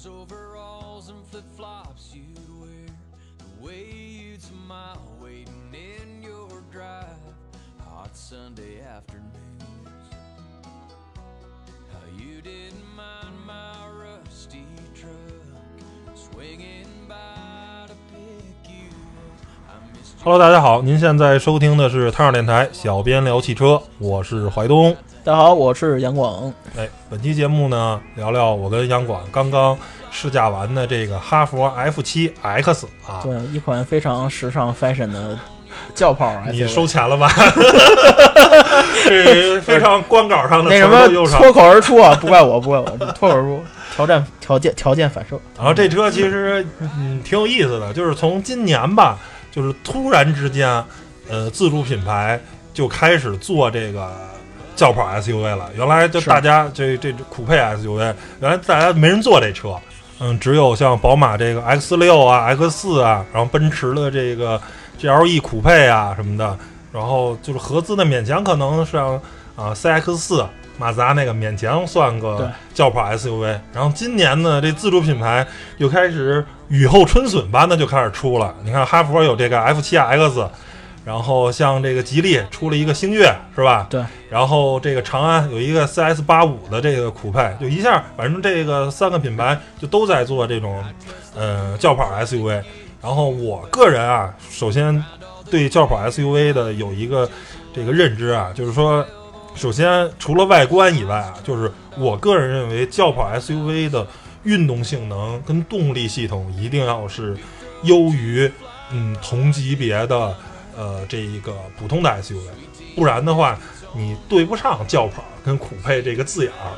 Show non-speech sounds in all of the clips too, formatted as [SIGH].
Those overalls and flip flops you'd wear. The way you'd smile waiting in your drive. Hot Sunday afternoons. How you didn't mind my rusty truck swinging by to pick you up. I missed you. Hello，大家好，您现在收听的是汤上电台小编聊汽车，我是怀东。大家好，我是杨广。 哎，本期节目呢，聊聊我跟杨广刚刚试驾完的这个哈佛 F 七 X 啊，对，一款非常时尚 fashion 的轿跑。你收钱了吧？[LAUGHS] 这非常官稿上的那什。么脱口而出啊？不怪我，不怪我，这脱口而出，挑战条件条件反射。然后这车其实嗯挺有意思的，就是从今年吧，就是突然之间，呃，自主品牌就开始做这个轿跑 SUV 了。原来就大家这这酷配 SUV，原来大家没人坐这车，嗯，只有像宝马这个 X 六啊、X 四啊，然后奔驰的这个 GLE 酷配啊什么的，然后就是合资的勉强可能像啊 CX 四。马自达那个勉强算个轿跑 SUV，然后今年呢，这自主品牌又开始雨后春笋般的就开始出了。你看哈佛有这个 F7X，然后像这个吉利出了一个星越，是吧？对。然后这个长安有一个 CS 八五的这个酷派，就一下，反正这个三个品牌就都在做这种呃轿跑 SUV。然后我个人啊，首先对轿跑 SUV 的有一个这个认知啊，就是说，首先除了外观以外啊，就是我个人认为轿跑 SUV 的运动性能跟动力系统一定要是优于嗯同级别的呃这一个普通的 SUV，不然的话你对不上轿跑跟酷配这个字眼儿，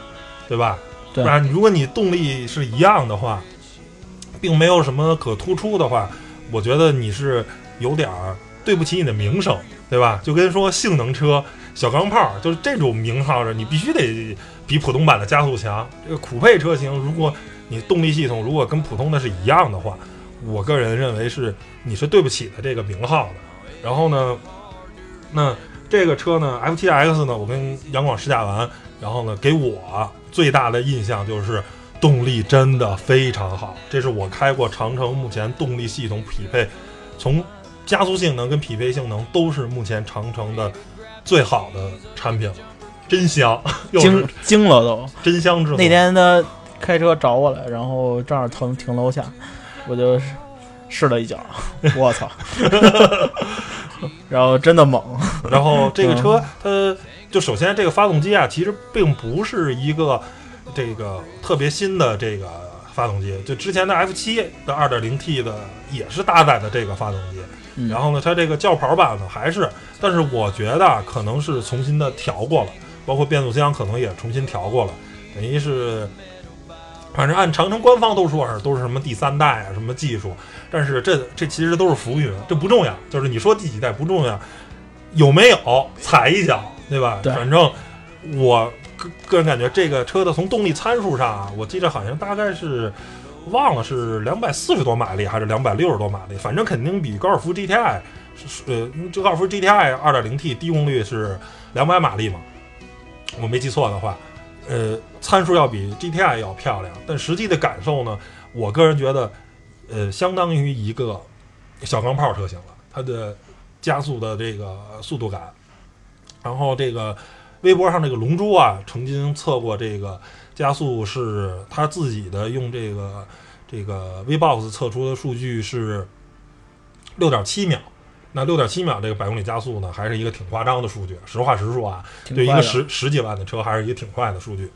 对吧？对不然如果你动力是一样的话，并没有什么可突出的话，我觉得你是有点儿对不起你的名声，对吧？就跟说性能车、小钢炮，就是这种名号的，你必须得比普通版的加速强。这个酷配车型，如果你动力系统如果跟普通的是一样的话，我个人认为是你是对不起的这个名号的。然后呢，那这个车呢，F7X 呢，我跟杨广试驾完，然后呢，给我最大的印象就是动力真的非常好，这是我开过长城目前动力系统匹配，从加速性能跟匹配性能都是目前长城的最好的产品了，真香，又惊 [LAUGHS] 惊了都。真香之后。那天他开车找我来，然后正好停停楼下，我就试了一脚，[LAUGHS] 我操！[LAUGHS] 然后真的猛，[LAUGHS] 然后这个车嗯它就首先这个发动机啊，其实并不是一个这个特别新的这个发动机，就之前的 F 七的 2.0T 的也是搭载的这个发动机。嗯然后呢，它这个轿跑版呢还是，但是我觉得啊可能是重新的调过了，包括变速箱可能也重新调过了，等于是，反正按长城官方都说是都是什么第三代啊什么技术，但是这这其实都是浮云，这不重要，就是你说第几代不重要，有没有踩一脚，对吧？对反正我个个人感觉这个车的从动力参数上啊，我记得好像大概是忘了是两百四十多马力还是两百六十多马力，反正肯定比高尔夫 GTI 是呃，这高尔夫 GTI 二点零 T 低功率是两百马力嘛，我没记错的话，呃，参数要比 GTI 要漂亮，但实际的感受呢，我个人觉得，呃，相当于一个小钢炮车型了，它的加速的这个速度感，然后这个微博上这个龙珠啊，曾经测过这个加速是他自己的用这个这个 VBox 测出的数据是六点七秒。那六点七秒这个百公里加速呢，还是一个挺夸张的数据。实话实说啊，对一个十十几万的车，还是一个挺快的数据。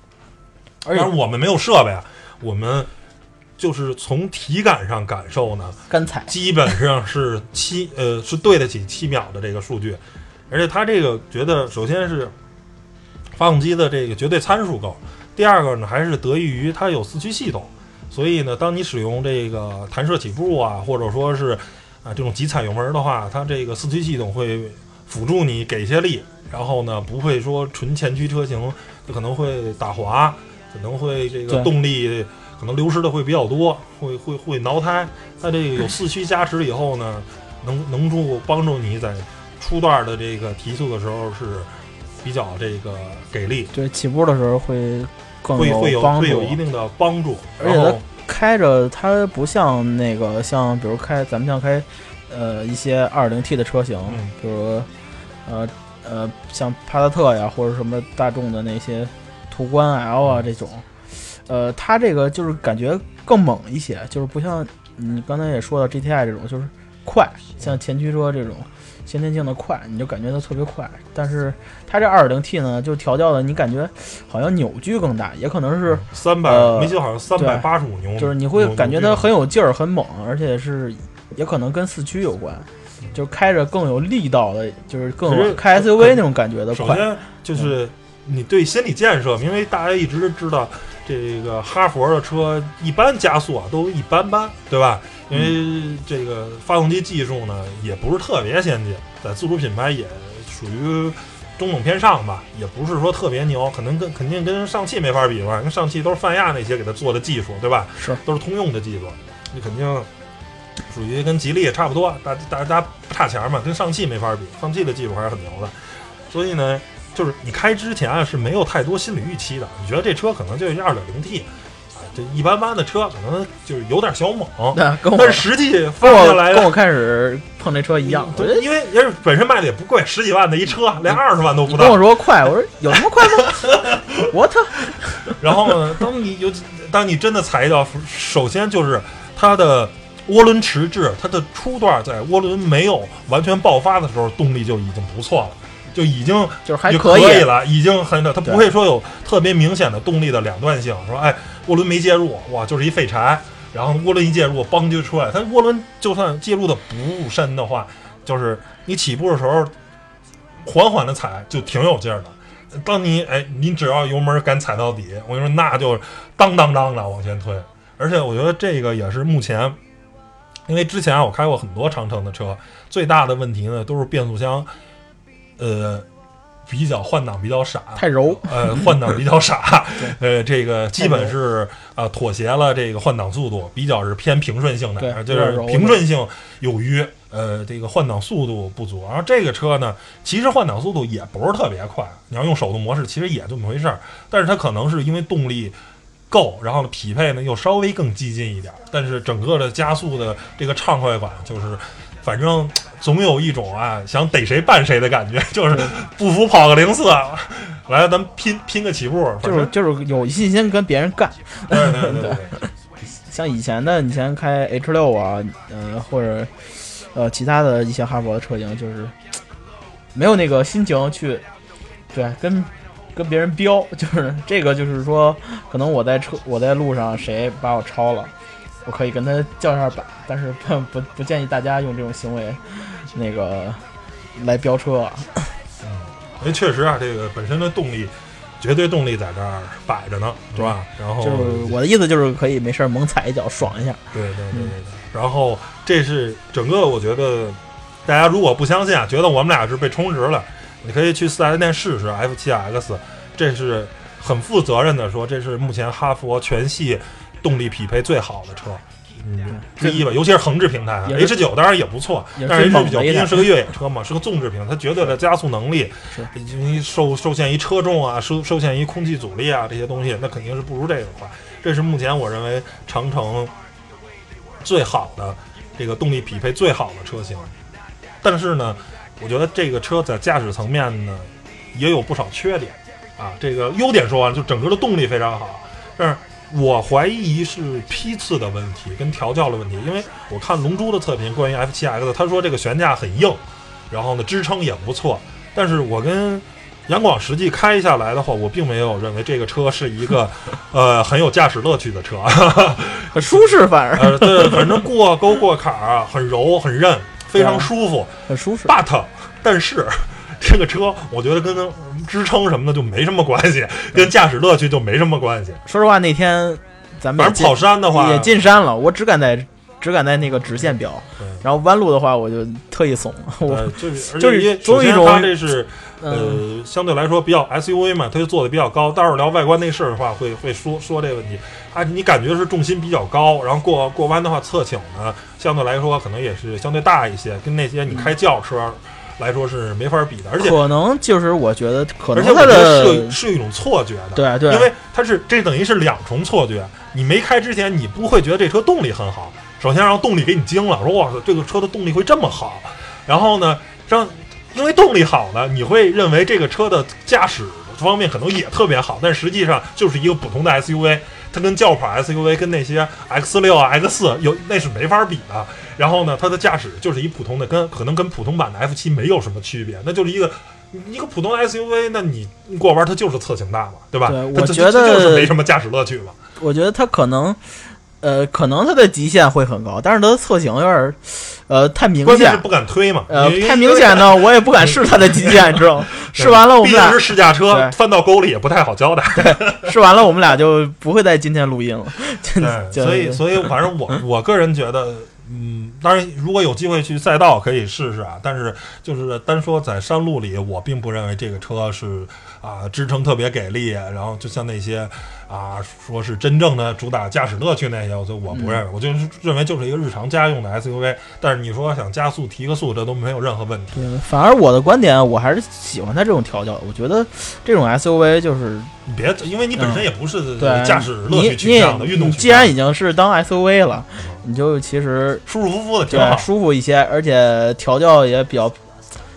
而且我们没有设备啊，我们就是从体感上感受呢，干踩，基本上是七呃是对得起七秒的这个数据，而且它这个觉得首先是发动机的这个绝对参数够，第二个呢还是得益于它有四驱系统，所以呢，当你使用这个弹射起步啊，或者说是啊这种急踩油门的话，它这个四驱系统会辅助你给一些力，然后呢不会说纯前驱车型就可能会打滑，可能会这个动力可能流失的会比较多，会会会挠胎。它这个有四驱加持以后呢，能能助帮助你在初段的这个提速的时候是比较这个给力，对起步的时候会更会会有会有一定的帮助。然后开着它不像那个像比如开咱们像开呃一些二零 T 的车型，嗯。比如呃呃像帕萨特呀或者什么大众的那些途观 L 啊这种，呃它这个就是感觉更猛一些，就是不像你刚才也说到 GTI 这种就是快，像前驱车这种先天性的快，你就感觉它特别快。但是它这二点零 T 呢，就调教的你感觉好像扭矩更大，也可能是三百、呃没记好像三百八十五牛，就是你会感觉它很有劲儿、很猛，而且是也可能跟四驱有关，就是开着更有力道的，就是更开 SUV 那种感觉的快。首先就是你对心理建设，因为大家一直知道这个哈佛的车一般加速啊都一般般，对吧？因为这个发动机技术呢也不是特别先进，在自主品牌也属于中等偏上吧，也不是说特别牛，可能跟肯定跟上汽没法比吧，因为上汽都是泛亚那些给它做的技术，对吧？是都是通用的技术，你肯定属于跟吉利也差不多，大大大家不差钱嘛，跟上汽没法比，上汽的技术还是很牛的，所以呢，就是你开之前啊是没有太多心理预期的，你觉得这车可能就是二点零 T 啊，这一般般的车可能就是有点小猛，对，跟我但是实际放下来跟我开始碰这车一样，对，因为也是本身卖的也不贵，十几万的一车，连二十万都不到跟。我说快，我说有那么快吗？？What？！[LAUGHS] 然后呢，当你有当你真的踩一脚，首先就是它的涡轮迟滞，它的初段在涡轮没有完全爆发的时候，动力就已经不错了，就已经就是还就可以，了，已经很它不会说有特别明显的动力的两段性，说哎涡轮没介入，哇就是一废柴，然后涡轮一介入，嘣就出来，它涡轮就算介入的不深的话，就是你起步的时候缓缓的踩就挺有劲儿的。当你哎，你只要油门敢踩到底，我跟你说，那就当当当的往前推。而且我觉得这个也是目前，因为之前啊我开过很多长城的车，最大的问题呢都是变速箱，呃，比较换挡比较傻，太柔。呃，换挡比较傻，[LAUGHS] 呃，这个基本是呃妥协了这个换挡速度，比较是偏平顺性的，就是平顺性有余，呃，这个换挡速度不足。然后这个车呢，其实换挡速度也不是特别快，你要用手动模式，其实也这么回事儿，但是它可能是因为动力。够，然后呢，匹配呢又稍微更激进一点儿，但是整个的加速的这个畅快感，就是反正总有一种啊想逮谁办谁的感觉，[LAUGHS] 就是不服跑个零四，[LAUGHS] 来咱们拼拼个起步，就是就是有信心跟别人干，对对对对对，[LAUGHS] 像以前的，以前开 H 六啊，呃，或者呃其他的一些哈佛的车型，就是 [TSK] 没有那个心情去，对，跟跟别人飙，就是这个，就是说，可能我在车我在路上谁把我超了，我可以跟他叫一下板，但是 [LAUGHS] 不不不建议大家用这种行为，那个来飙车啊。因为确实啊，这个本身的动力，绝对动力在这儿摆着呢，是吧？然后就是我的意思就是可以没事儿猛踩一脚爽一下，对对对对对。然后这是整个，我觉得大家如果不相信啊，觉得我们俩是被充值了，你可以去四 S 店试试 F 7 X，这是很负责任的说，这是目前哈佛全系动力匹配最好的车。嗯，之一吧，尤其是横置平台啊，H 九当然也不错，但是 H 九毕竟是个越野车嘛，是个纵置平台，它绝对的加速能力，是因为受受限于车重啊，受受限于空气阻力啊这些东西，那肯定是不如这个快。这是目前我认为长城最好的这个动力匹配最好的车型。但是呢，我觉得这个车在驾驶层面呢也有不少缺点啊。这个优点说完，就整个的动力非常好，但是我怀疑是批次的问题跟调教的问题，因为我看龙珠的测评关于 F 7 X，他说这个悬架很硬，然后呢支撑也不错，但是我跟杨广实际开下来的话，我并没有认为这个车是一个 [LAUGHS] 呃很有驾驶乐趣的车，很 [LAUGHS] 舒适，反而呃，对，反正过沟过坎儿啊，很柔很韧，非常舒服。很舒适。But，但是这个车我觉得跟支撑什么的就没什么关系，跟驾驶乐趣就没什么关系。说实话，那天咱们也进反正跑山的话，也进山了，我只敢在只敢在那个直线飙，然后弯路的话我就特意怂，我呃，就是 [LAUGHS] 而就是且也总有一种首先它这是嗯呃相对来说比较 SUV 嘛，它就做的比较高。待会儿聊外观内饰的话，会会说说这个问题。啊，你感觉是重心比较高，然后过过弯的话侧倾呢，相对来说可能也是相对大一些，跟那些你开轿车。来说是没法比的，而且可能就是我觉得可而能它且我觉得是有是有一种错觉的，对对，因为它是这等于是两重错觉。你没开之前，你不会觉得这车动力很好。首先让动力给你惊了，说哇塞，这个车的动力会这么好。然后呢，让因为动力好呢，你会认为这个车的驾驶方面可能也特别好，但实际上就是一个普通的 SUV，它跟轿跑 SUV 跟那些 X 六啊 X 四有那是没法比的。然后呢，它的驾驶就是一普通的，跟可能跟普通版的 F 七没有什么区别，那就是一个。一个普通的 SUV，那你过弯它就是侧倾大嘛，对吧？我觉得就是没什么驾驶乐趣嘛。我觉得它可能。呃，可能它的极限会很高，但是它的侧倾有点儿，呃，太明显，关键是不敢推嘛，呃，太明显呢，我也不敢试它的极限，知道吗？试完了，我们俩毕竟是试驾车，翻到沟里也不太好交代。[LAUGHS] [LAUGHS] 试完了，我们俩就不会在今天录音了。[LAUGHS] 对，所以所以反正我我个人觉得，嗯，当然如果有机会去赛道可以试试啊，但是就是单说在山路里，我并不认为这个车是啊支撑特别给力，然后就像那些啊说是真正的主打驾驶乐趣那些，我就我不认为，我就是认为就是一个日常家用的 SUV。但是你说想加速提个速，这都没有任何问题。对，反而我的观点，我还是喜欢它这种调教。我觉得这种 SUV 就是你别，因为你本身也不是嗯对驾驶乐趣你你取向的运动既然已经是当 SUV 了，你就其实舒舒服服的挺对好。舒服一些，而且调教也比较，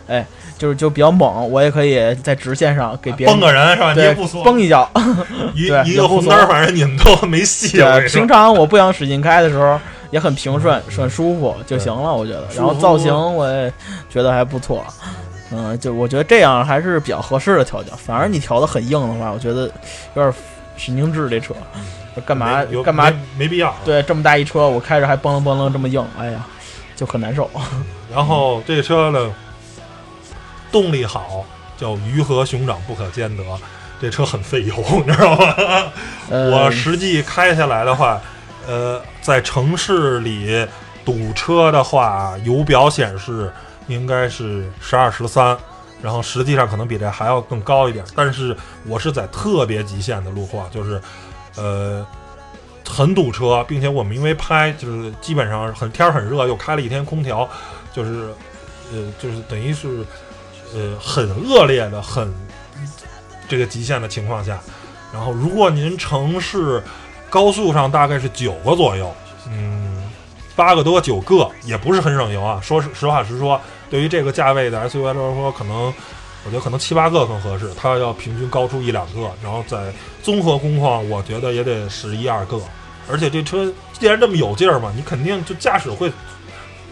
哎，就是就比较猛，我也可以在直线上给别人崩个人是吧？你也对不说，崩一脚。[LAUGHS] 一对一个红灯儿，反正你们都没戏。对，平常我不想使劲开的时候，也很平顺、很舒服就行了，我觉得。然后造型我也觉得还不错，嗯，就我觉得这样还是比较合适的调教。反而你调的很硬的话，我觉得有点神经质。这车干嘛有干嘛没？没必要。对，这么大一车，我开着还嘣楞嘣楞这么硬，哎呀，就很难受。[LAUGHS] 然后这车呢，动力好，叫鱼和熊掌不可兼得。这车很费油，你知道吗？[LAUGHS] 呃，我实际开下来的话，呃，在城市里堵车的话，油表显示应该是十二十三，然后实际上可能比这还要更高一点。但是我是在特别极限的路况，就是呃很堵车，并且我们因为拍就是基本上很天儿很热，又开了一天空调，就是呃就是等于是呃很恶劣的很这个极限的情况下，然后如果您城市高速上大概是九个左右，嗯，八个多九个也不是很省油啊。说实实话实说，对于这个价位的 SUV 来说，可能我觉得可能七八个更合适，它要平均高出一两个，然后在综合工况，我觉得也得十一二个。而且这车既然这么有劲儿嘛，你肯定就驾驶会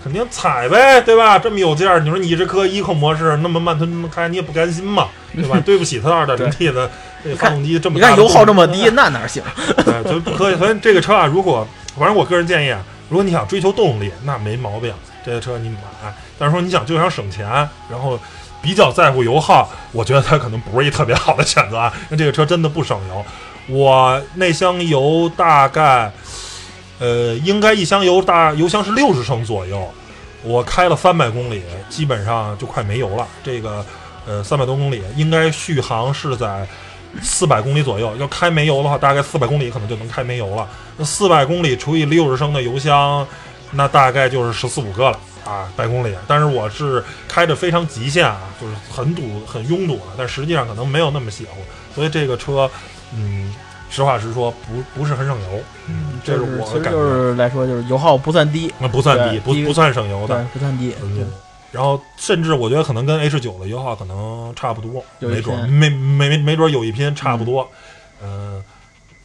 肯定踩呗，对吧？这么有劲儿，你说你这颗 eco 模式那么慢吞吞开，你也不甘心嘛，[LAUGHS] 对吧？对不起它二点零 T 的这发动机这么你看油耗这么低，那哪行？[LAUGHS] 对，就不可以。所以这个车啊，如果反正我个人建议啊，如果你想追求动力，那没毛病，这个车你买。但是说你想就想省钱，然后比较在乎油耗，我觉得它可能不是一特别好的选择啊，那这个车真的不省油。我那箱油大概，呃，应该一箱油大油箱是六十升左右，我开了三百公里，基本上就快没油了。这个，呃，三百多公里应该续航是在四百公里左右。要开没油的话，大概四百公里可能就能开没油了。那四百公里除以六十升的油箱，那大概就是十四五个了啊，百公里。但是我是开的非常极限啊，就是很堵、很拥堵了，但实际上可能没有那么邪乎。所以这个车，嗯，实话实说，不不是很省油。嗯，这是我感觉。就是来说，就是油耗不算低，那不算低，不不算省油对的。，不算低。嗯，然后甚至我觉得可能跟 H 九的油耗可能差不多，没准没没没没准儿有一拼差不多。嗯、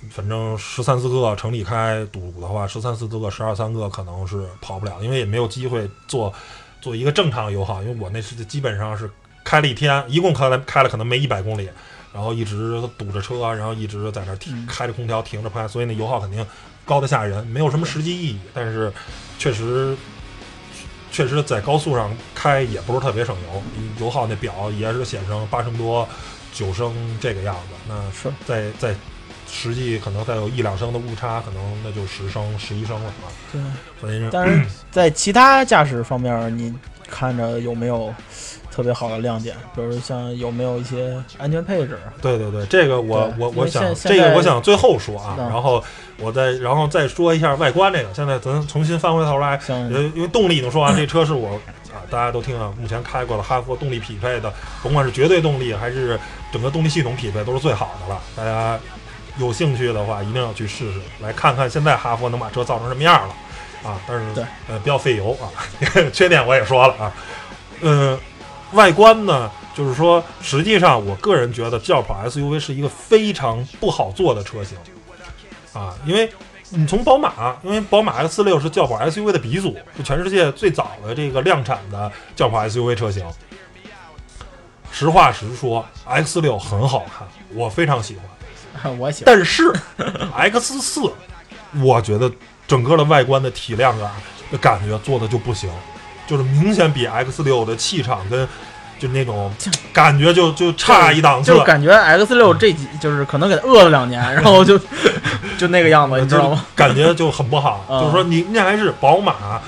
反正十三四个城里开堵的话，十三四个、十二三个可能是跑不了，因为也没有机会做做一个正常油耗，因为我那是基本上是开了一天，一共开了开了可能没一百公里。然后一直堵着车，然后一直在那儿停嗯开着空调停着拍，所以那油耗肯定高的吓人，没有什么实际意义。但是确实确实在高速上开也不是特别省油，油耗那表也是显示八升多、九升这个样子。那是在在实际可能再有一两升的误差，可能那就十升、十一升了啊。对。所以但是在其他驾驶方面，你看着有没有特别好的亮点？比如像有没有一些安全配置？对对对，这个我我我想这个我想最后说啊，嗯然后我再然后再说一下外观这个。现在咱重新翻回头来，因为动力已经说完，这车是我啊大家都听了，目前开过的哈弗动力匹配的，甭管是绝对动力还是整个动力系统匹配，都是最好的了。大家有兴趣的话，一定要去试试，来看看现在哈佛能把车造成什么样了啊！但是对呃比较费油啊，[LAUGHS] 缺点我也说了啊，嗯、外观呢，就是说，实际上我个人觉得轿跑 SUV 是一个非常不好做的车型啊，因为你从宝马，因为宝马 X 六是轿跑 SUV 的鼻祖，是全世界最早的这个量产的轿跑 SUV 车型。实话实说，X 六很好看，我非常喜欢。[LAUGHS] 我喜欢。但是 X 四我觉得整个的外观的体量啊的感觉做的就不行，就是明显比 X 六的气场跟就那种感觉就就差一档次就。感觉 X 六这几就是可能给他饿了两年，然后就 [LAUGHS] 就那个样子，你知道吗？感觉就很不好。嗯就是说你那还是宝马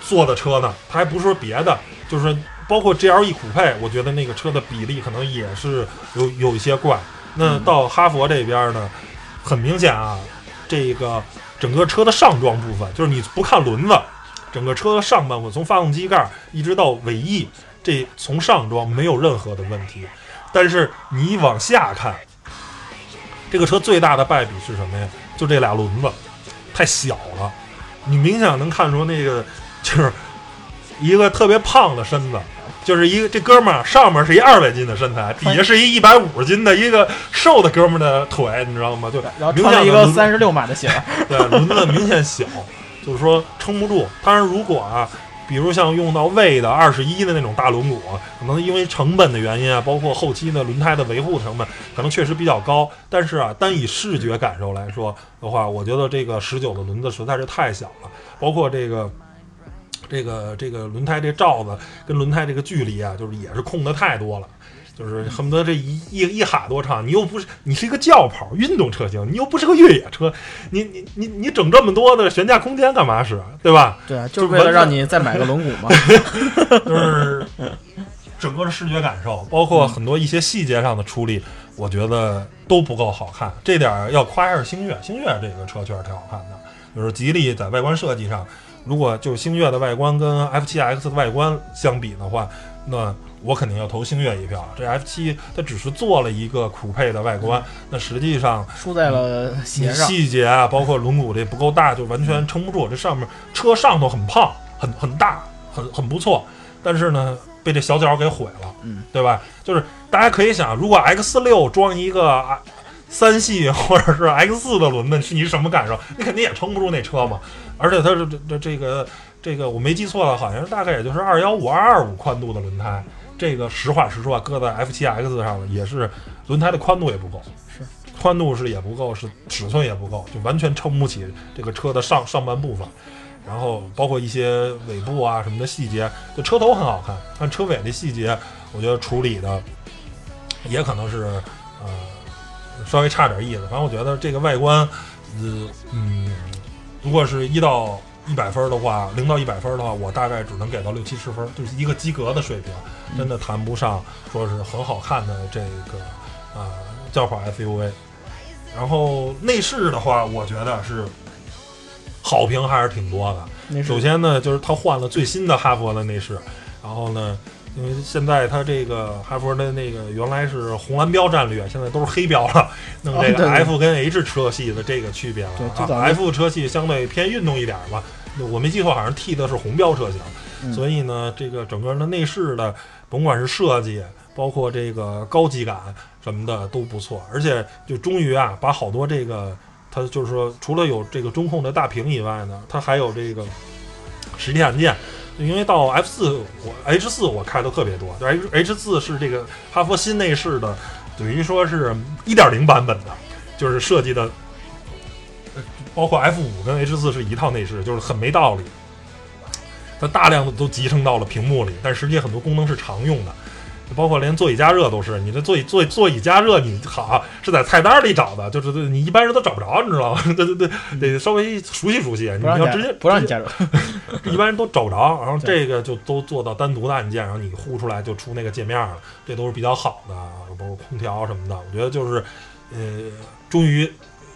做的车呢，它还不是说别的，就是包括 GLE 酷配，我觉得那个车的比例可能也是有有一些怪。那嗯到哈佛这边呢，很明显啊，这个整个车的上装部分，就是你不看轮子，整个车的上半部分从发动机盖一直到尾翼，这从上装没有任何的问题。但是你往下看，这个车最大的败笔是什么呀？就这俩轮子太小了，你明显能看出那个就是一个特别胖的身子，就是一个这哥们儿上面是一二百斤的身材，底下是一一百五十斤的一个瘦的哥们儿的腿，你知道吗？就然后明穿了一个三十六码的鞋，[LAUGHS] 对，轮子明显小，就是说撑不住。当然，如果啊，比如像用到魏的二十一的那种大轮毂，可能因为成本的原因啊，包括后期的轮胎的维护成本，可能确实比较高。但是啊，单以视觉感受来说的话，我觉得这个十九的轮子实在是太小了，包括这个。这个这个轮胎这罩子跟轮胎这个距离啊，就是也是空的太多了，就是恨不得这一一一哈多长，你又不是你是一个轿跑运动车型，你又不是个越野车，你你你你整这么多的悬架空间干嘛使？对吧？对啊，就是为了让你再买个轮毂嘛。[LAUGHS] [LAUGHS] 就是整个的视觉感受，包括很多一些细节上的处理，我觉得都不够好看。这点儿要夸一下星越，星越这个车确实挺好看的。就是吉利在外观设计上，如果就星越的外观跟 F7X 的外观相比的话，那我肯定要投星越一票。这 F7 它只是做了一个酷配的外观，那实际上输在了鞋你上，细节啊，包括轮毂这不够大，就完全撑不住。这上面车上头很胖，很很大，很很不错，但是呢，被这小脚给毁了，嗯，对吧？就是大家可以想，如果 X 六装一个啊三系或者是 X 四的轮子，是你什么感受？你肯定也撑不住那车嘛。而且它这这这这个这个我没记错了，好像大概也就是二幺五二二五宽度的轮胎。这个实话实说啊，搁在 F 七 X 上了，也是轮胎的宽度也不够，是宽度是也不够，是尺寸也不够，就完全撑不起这个车的上上半部分。然后包括一些尾部啊什么的细节，就车头很好看，但车尾的细节，我觉得处理的也可能是呃稍微差点意思。反正我觉得这个外观，呃嗯，如果是一到一百分的话，零到一百分的话，我大概只能给到六七十分，就是一个及格的水平，真的谈不上说是很好看的这个呃轿跑 SUV。然后内饰的话，我觉得是好评还是挺多的。首先呢，就是它换了最新的哈佛的内饰，然后呢，因为现在它这个哈佛的那个原来是红蓝标战略，现在都是黑标了，弄这个 F 跟 H 车系的这个区别了啊。F 车系相对偏运动一点吧，我没记错，好像 T 的是红标车型，嗯所以呢，这个整个的内饰的，甭管是设计，包括这个高级感什么的都不错，而且就终于啊，把好多这个。它就是说，除了有这个中控的大屏以外呢，它还有这个实体按键。因为到 F 四我 H 四我开的特别多，就 H H 四是这个哈佛新内饰的，等于说是一点零版本的，就是设计的，包括 F 五跟 H 四是一套内饰，就是很没道理。它大量的都集成到了屏幕里，但实际很多功能是常用的，包括连座椅加热都是。你这座椅座椅座椅加热，你好是在菜单里找的，就是你一般人都找不着，你知道吗？[LAUGHS] 对对对，得稍微熟悉熟悉。你要直接不让你加热，[LAUGHS] 一般人都找不着，然后这个就都做到单独的按键，然后你呼出来就出那个界面了，这都是比较好的，包括空调什么的，我觉得就是，呃，终于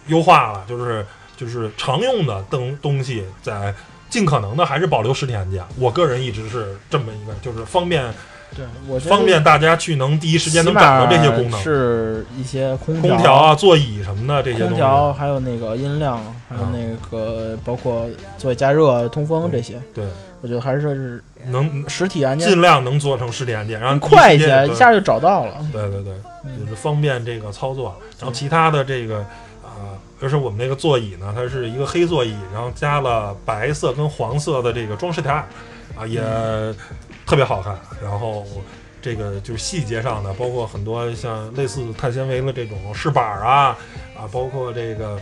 优化了，就是就是常用的东东西在尽可能的还是保留实体按键。我个人一直是这么一个，就是方便对，我觉方便大家去能第一时间能找到这些功能，是一些空空调啊、座椅什么的这些东西。空调还有那个音量，还有那个包括座椅加热、通风这些。对，我觉得还是能实体按键尽量能做成实体按键，然后快一些，一下就找到了。对对对，就是方便这个操作。然后其他的这个啊，就是我们那个座椅呢，它是一个黑座椅，然后加了白色跟黄色的这个装饰条，啊也。特别好看，然后这个就是细节上的，包括很多像类似碳纤维的这种饰板啊啊，包括这个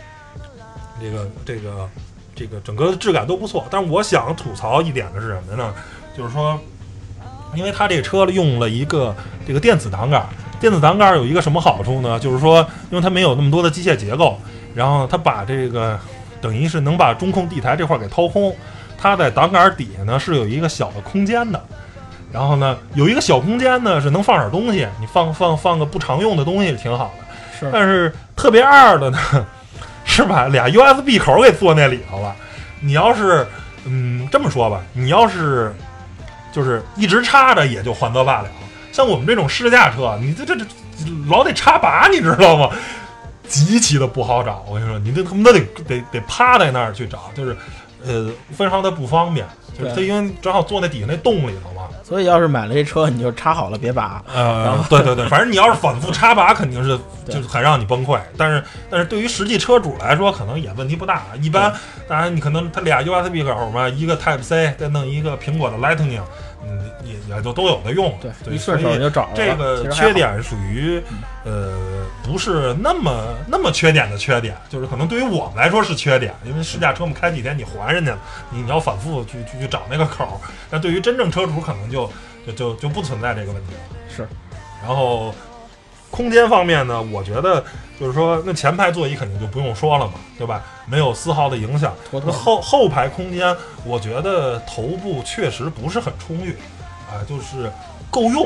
这个这个这个整个的质感都不错。但是我想吐槽一点的是什么呢？就是说，因为它这个车用了一个这个电子挡杆，电子挡杆有一个什么好处呢？就是说，因为它没有那么多的机械结构，然后它把这个等于是能把中控地台这块给掏空，它在挡杆底下呢是有一个小的空间的。然后呢，有一个小空间呢，是能放点东西，你放放放个不常用的东西挺好的。是，但是特别二的呢，[LAUGHS] 是把俩 USB 口给做那里头了。你要是，嗯，这么说吧，你要是就是一直插着，也就还则罢了。像我们这种试驾车，你这这这老得插拔，你知道吗？极其的不好找。我跟你说，你这他妈得得得趴在那儿去找，就是呃，非常的不方便。就是它因为正好坐在底下那洞里头嘛。所以，要是买了这车，你就插好了，别拔。呃，对对对，反正你要是反复插拔，肯定是 [LAUGHS] 就很让你崩溃。但是，但是对于实际车主来说，可能也问题不大。一般，当然你可能它俩 USB 口嘛，一个 Type C，再弄一个苹果的 Lightning。嗯，也也就都有的用，对，一顺手就找了。这个缺点属于，呃，不是那么那么缺点的缺点，就是可能对于我们来说是缺点，因为试驾车我们开几天你还人家，你你要反复去去去找那个口。但对于真正车主可能就就就就不存在这个问题了。是，然后空间方面呢，我觉得就是说，那前排座椅肯定就不用说了嘛，对吧？没有丝毫的影响。那后后排空间，我觉得头部确实不是很充裕，啊，就是够用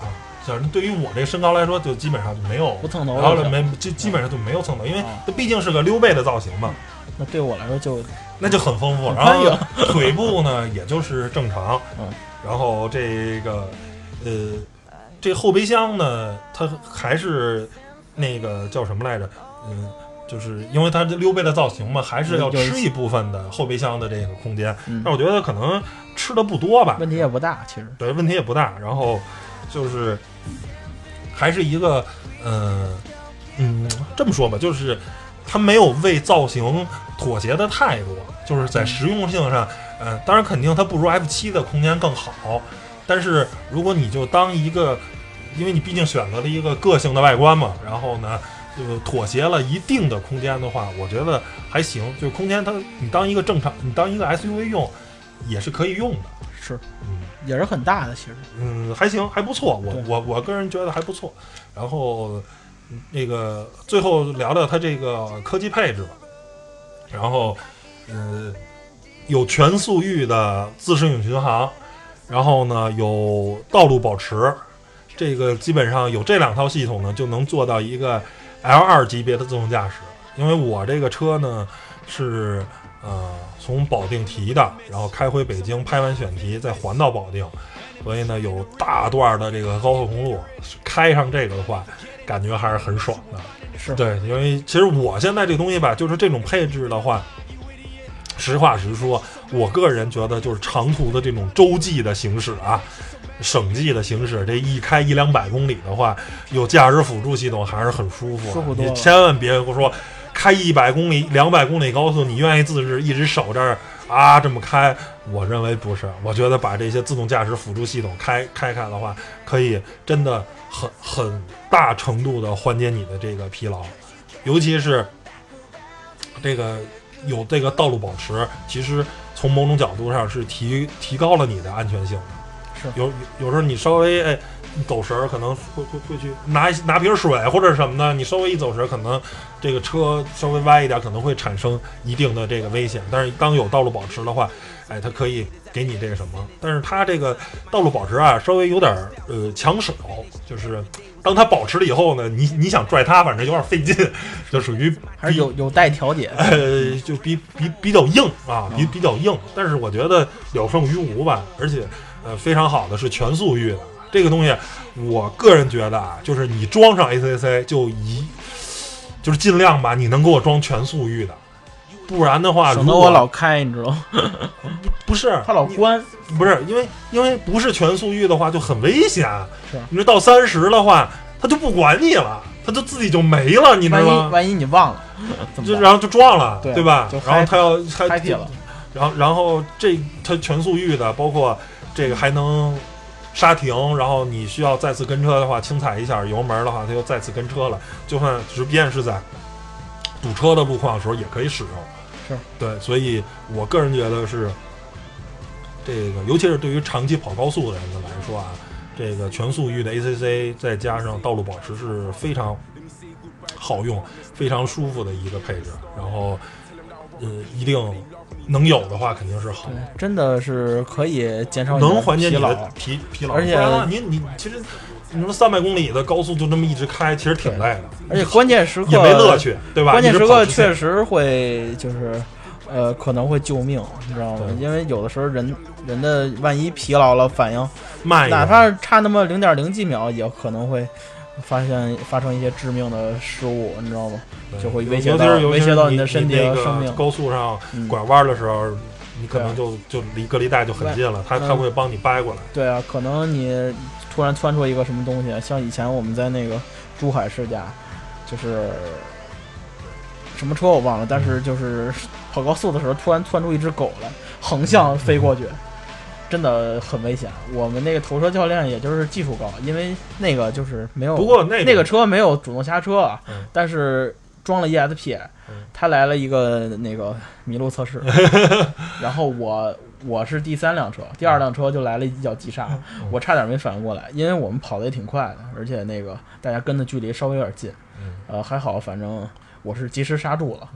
啊。像对于我这身高来说，就基本上就没有不蹭头，然后没基基本上就没有蹭头，因为它毕竟是个溜背的造型嘛。那对我来说就那就很丰富。然后腿部呢，也就是正常。嗯。然后这个呃，这后备箱呢，它还是那个叫什么来着？嗯。就是因为它这溜背的造型嘛，还是要吃一部分的后备箱的这个空间。但我觉得可能吃的不多吧，问题也不大，其实对问题也不大。然后就是还是一个，嗯嗯，这么说吧，就是它没有为造型妥协的太多，就是在实用性上，嗯，当然肯定它不如 F 七的空间更好。但是如果你就当一个，因为你毕竟选择了一个个性的外观嘛，然后呢。就妥协了一定的空间的话，我觉得还行。就是空间，它你当一个正常，你当一个 SUV 用，也是可以用的。是，嗯，也是很大的，其实。嗯，还行，还不错。我我我个人觉得还不错。然后那个最后聊聊它这个科技配置吧。然后，呃，有全速域的自适应巡航，然后呢有道路保持，这个基本上有这两套系统呢，就能做到一个。L 二级别的自动驾驶，因为我这个车呢是呃从保定提的，然后开回北京拍完选题再还到保定，所以呢有大段的这个高速公路开上这个的话，感觉还是很爽的。是对，因为其实我现在这东西吧，就是这种配置的话，实话实说，我个人觉得就是长途的这种洲际的行驶啊。省际的行驶，这一开一两百公里的话，有驾驶辅助系统还是很舒服。舒服你千万别说开一百公里、两百公里高速，你愿意自制一直守这儿啊这么开？我认为不是。我觉得把这些自动驾驶辅助系统开开开的话，可以真的很很大程度的缓解你的这个疲劳，尤其是这个有这个道路保持，其实从某种角度上是提提高了你的安全性。是有有时候你稍微哎走神儿，可能会会会去拿拿瓶水或者什么的，你稍微一走神儿，可能这个车稍微歪一点，可能会产生一定的这个危险。但是当有道路保持的话，哎，它可以给你这个什么，但是它这个道路保持啊，稍微有点儿呃抢手，就是当它保持了以后呢，你你想拽它，反正有点费劲，就属于还是有有待调节。呃，就比比比较硬啊，比比较硬，但是我觉得有胜于无吧，而且呃非常好的是全速域的这个东西，我个人觉得啊，就是你装上 ACC 就一就是尽量吧，你能给我装全速域的，不然的话，省得我老开，你知道吗？[LAUGHS] 不是他老关。不是因为因为不是全速域的话就很危险，是你说到三十的话，他就不管你了，他就自己就没了，你知道吗？万一万一你忘了？[LAUGHS] 就然后就撞了，对吧？就然后他要他 happy 了。然后然后这他全速域的，包括这个还能刹停，然后你需要再次跟车的话，轻踩一下油门的话，它又再次跟车了。就算即便是在堵车的路况的时候，也可以使用。是对，所以我个人觉得是这个，尤其是对于长期跑高速的人来说啊，这个全速域的 ACC 再加上道路保持是非常好用、非常舒服的一个配置。然后，呃，一定能有的话肯定是好对，，真的是可以减少能缓解你疲劳的疲疲劳。而且你你其实你说三百公里的高速就这么一直开，其实挺累的，而且关键时刻也没乐趣，对吧？关键时刻确实会就是，呃，可能会救命，你知道吗？因为有的时候人人的万一疲劳了，反应慢，哪怕差那么零点零几秒，也可能会发现发生一些致命的失误，你知道吗？就会尤威胁到威胁到你你的身体和生命。高速上嗯，拐弯的时候，你可能就就离隔离带就很近了，他嗯。他会帮你掰过来。对啊，可能你突然窜出一个什么东西，像以前我们在那个珠海试驾，就是什么车我忘了，但是就是跑高速的时候，突然窜出一只狗来，横向飞过去，真的很危险。我们那个头车教练也就是技术高，因为那个就是没有，不过那个那个车没有主动刹车啊，嗯。但是装了 ESP，、嗯他来了一个那个麋鹿测试，[LAUGHS] 然后我我是第三辆车，第二辆车就来了一脚急刹，嗯。我差点没反应过来，因为我们跑的也挺快的，而且那个大家跟的距离稍微有点近，嗯。呃，还好，反正我是及时刹住了。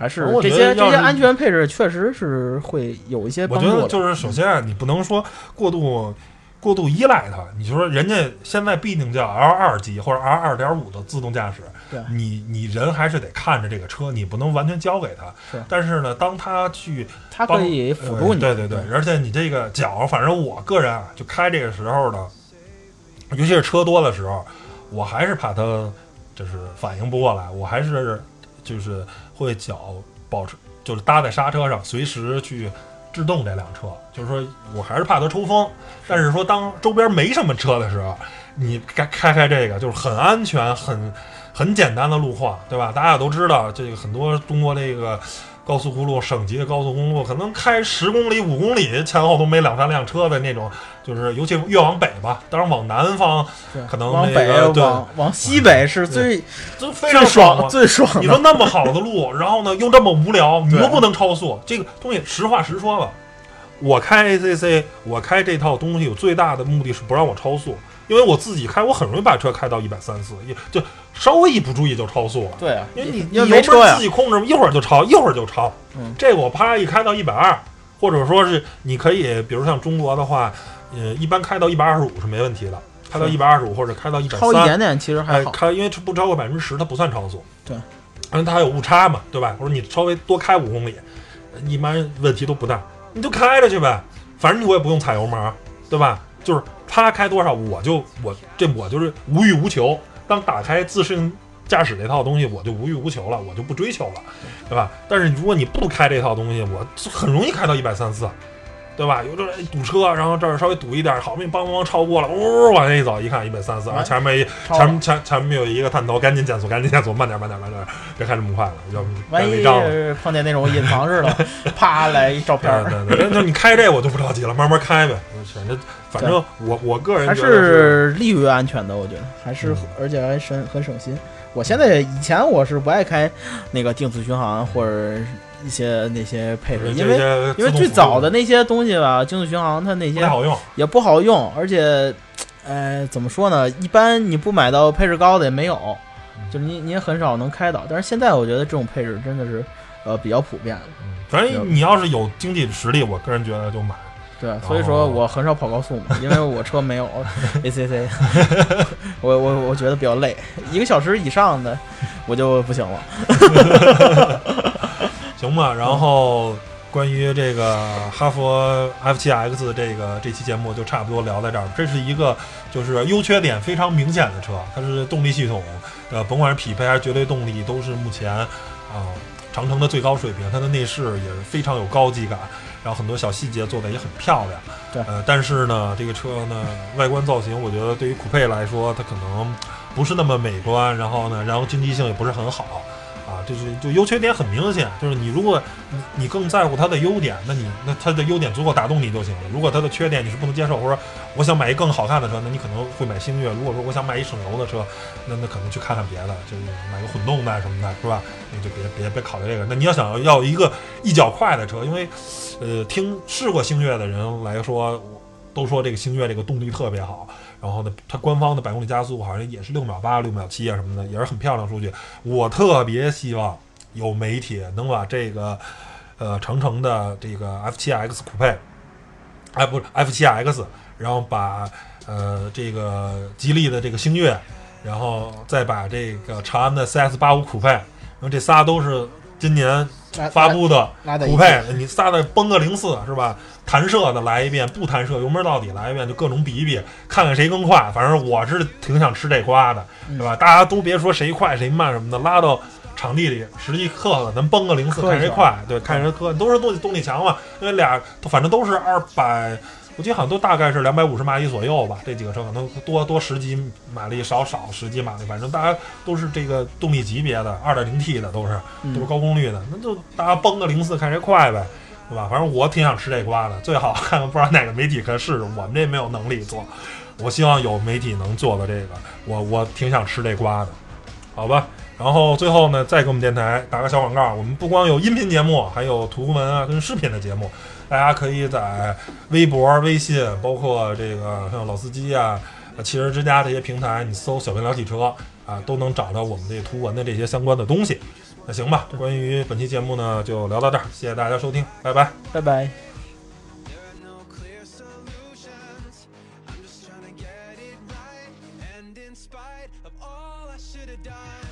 还是我这些这些安全配置确实是会有一些我帮助我。觉得就是首先啊，你不能说过度过度依赖它。你就说人家现在毕竟叫 L 二级或者 L 二点五的自动驾驶，你你人还是得看着这个车，你不能完全交给他是。但是呢，当他去它可以辅助你。呃对对对，而且你这个脚，反正我个人啊，就开这个时候呢，尤其是车多的时候，我还是怕它就是反应不过来，我还是就是会脚保持就是搭在刹车上，随时去制动这辆车。就是说我还是怕它抽风，但是说当周边没什么车的时候，你开开开这个就是很安全、很很简单的路况，对吧？大家也都知道，这个很多中国这个高速公路、省级的高速公路，可能开十公里、五公里前后都没两三辆车的那种，就是尤其越往北吧，当然往南方可能往北对往往西北是最就非常最爽嘛最爽的。你说那么好的路，然后呢又这么无聊，你又不能超速，这个东西实话实说吧。我开 ACC，我开这套东西有最大的目的是不让我超速，因为我自己开，我很容易把车开到一百三四，也就稍微一不注意就超速了。对啊，因为你你油没车自。己控制，一会儿就超，一会儿就超。嗯这个我啪一开到一百二，或者说是你可以，比如像中国的话，呃，一般开到一百二十五是没问题的，开到是一百二十五或者开到一百超一，点点其实还哎，好。开因为不超过百分之十，它不算超速。对，因为它还有误差嘛，对吧？我说你稍微多开五公里，一般问题都不大，你就开着去呗，反正我也不用踩油门，对吧？就是他开多少，我就我这我就是无欲无求。当打开自适应驾驶这套东西，我就无欲无求了，我就不追求了，对吧？但是如果你不开这套东西，我就很容易开到一百三四。对吧？有这哎堵车，然后这儿稍微堵一点，好不容易梆梆梆超过了，呜、往前一走，一看一百三四，啊，哎前面一前前前面有一个探头，赶紧减速，赶紧减速，慢点慢点慢点，别开这么快了，要不万一该违章了。是碰见那种隐藏式的，[LAUGHS] 啪来一照片儿，对对对，就你开这我就不着急了，慢慢开呗。反正反正我我个人还是是利于安全的，我觉得还是嗯而且还省很省心。我现在以前我是不爱开那个定速巡航或者一些那些配置，因为为因为最早的那些东西吧，定速巡航它那些不好用，也不好用，而且，呃，怎么说呢？一般你不买到配置高的也没有，就是你你也很少能开到。但是现在我觉得这种配置真的是，呃，比较普遍了。嗯反正你要是有经济实力，我个人觉得就买。对，所以说我很少跑高速嘛，[LAUGHS] 因为我车没有 ACC，[LAUGHS] 我我我觉得比较累，一个小时以上的我就不行了。[LAUGHS] 行吧，然后关于这个哈佛 F7X 这个这期节目就差不多聊在这儿。这是一个就是优缺点非常明显的车，它是动力系统呃，甭管是匹配还是绝对动力，都是目前啊长城的最高水平。它的内饰也是非常有高级感。然后很多小细节做的也很漂亮，对，呃，但是呢，这个车呢，外观造型，我觉得对于酷配来说，它可能不是那么美观，然后呢，然后经济性也不是很好。就是就优缺点很明显，就是你如果你你更在乎它的优点，那你那它的优点足够打动你就行了。如果它的缺点你是不能接受，或者我想买一更好看的车，那你可能会买星越。如果说我想买一省油的车，那那可能去看看别的，就是买个混动的什么的，是吧？那就别别别考虑这个。那你要想要一个一脚快的车，因为呃，听试过星越的人来说，都说这个星越这个动力特别好。然后呢，它官方的百公里加速好像也是六秒八、六秒七啊什么的，也是很漂亮数据。我特别希望有媒体能把这个，呃，长城的这个 F7X 酷配，哎，不是 F7X，然后把呃这个吉利的这个星越，然后再把这个长安的 CS85 酷配，然后这仨都是今年发布的酷配，你仨的崩个零四是吧？弹射的来一遍，不弹射油门到底来一遍，就各种比一比，看看谁更快。反正我是挺想吃这瓜的，对吧？大家都别说谁快谁慢什么的，拉到场地里实际磕了，咱崩个零四看谁快，对，看谁磕。都是动动力强嘛，因为俩反正都是二百，我记得好像都大概是两百五十马力左右吧。这几个车可能多多十几马力，少少十几马力，反正大家都是这个动力级别的，二点零 T 的都是都是高功率的，那就大家崩个零四看谁快呗。对吧？反正我挺想吃这瓜的，最好看看不知道哪个媒体可试试，我们这没有能力做。我希望有媒体能做的这个，我我挺想吃这瓜的，好吧？然后最后呢，再给我们电台打个小广告，我们不光有音频节目，还有图文啊跟视频的节目，大家可以在微博、微信，包括这个像老司机啊、汽车之家这些平台，你搜“小明聊汽车”啊，都能找到我们这图文的这些相关的东西。那行吧，关于本期节目呢，就聊到这儿，谢谢大家收听，拜拜，拜拜。done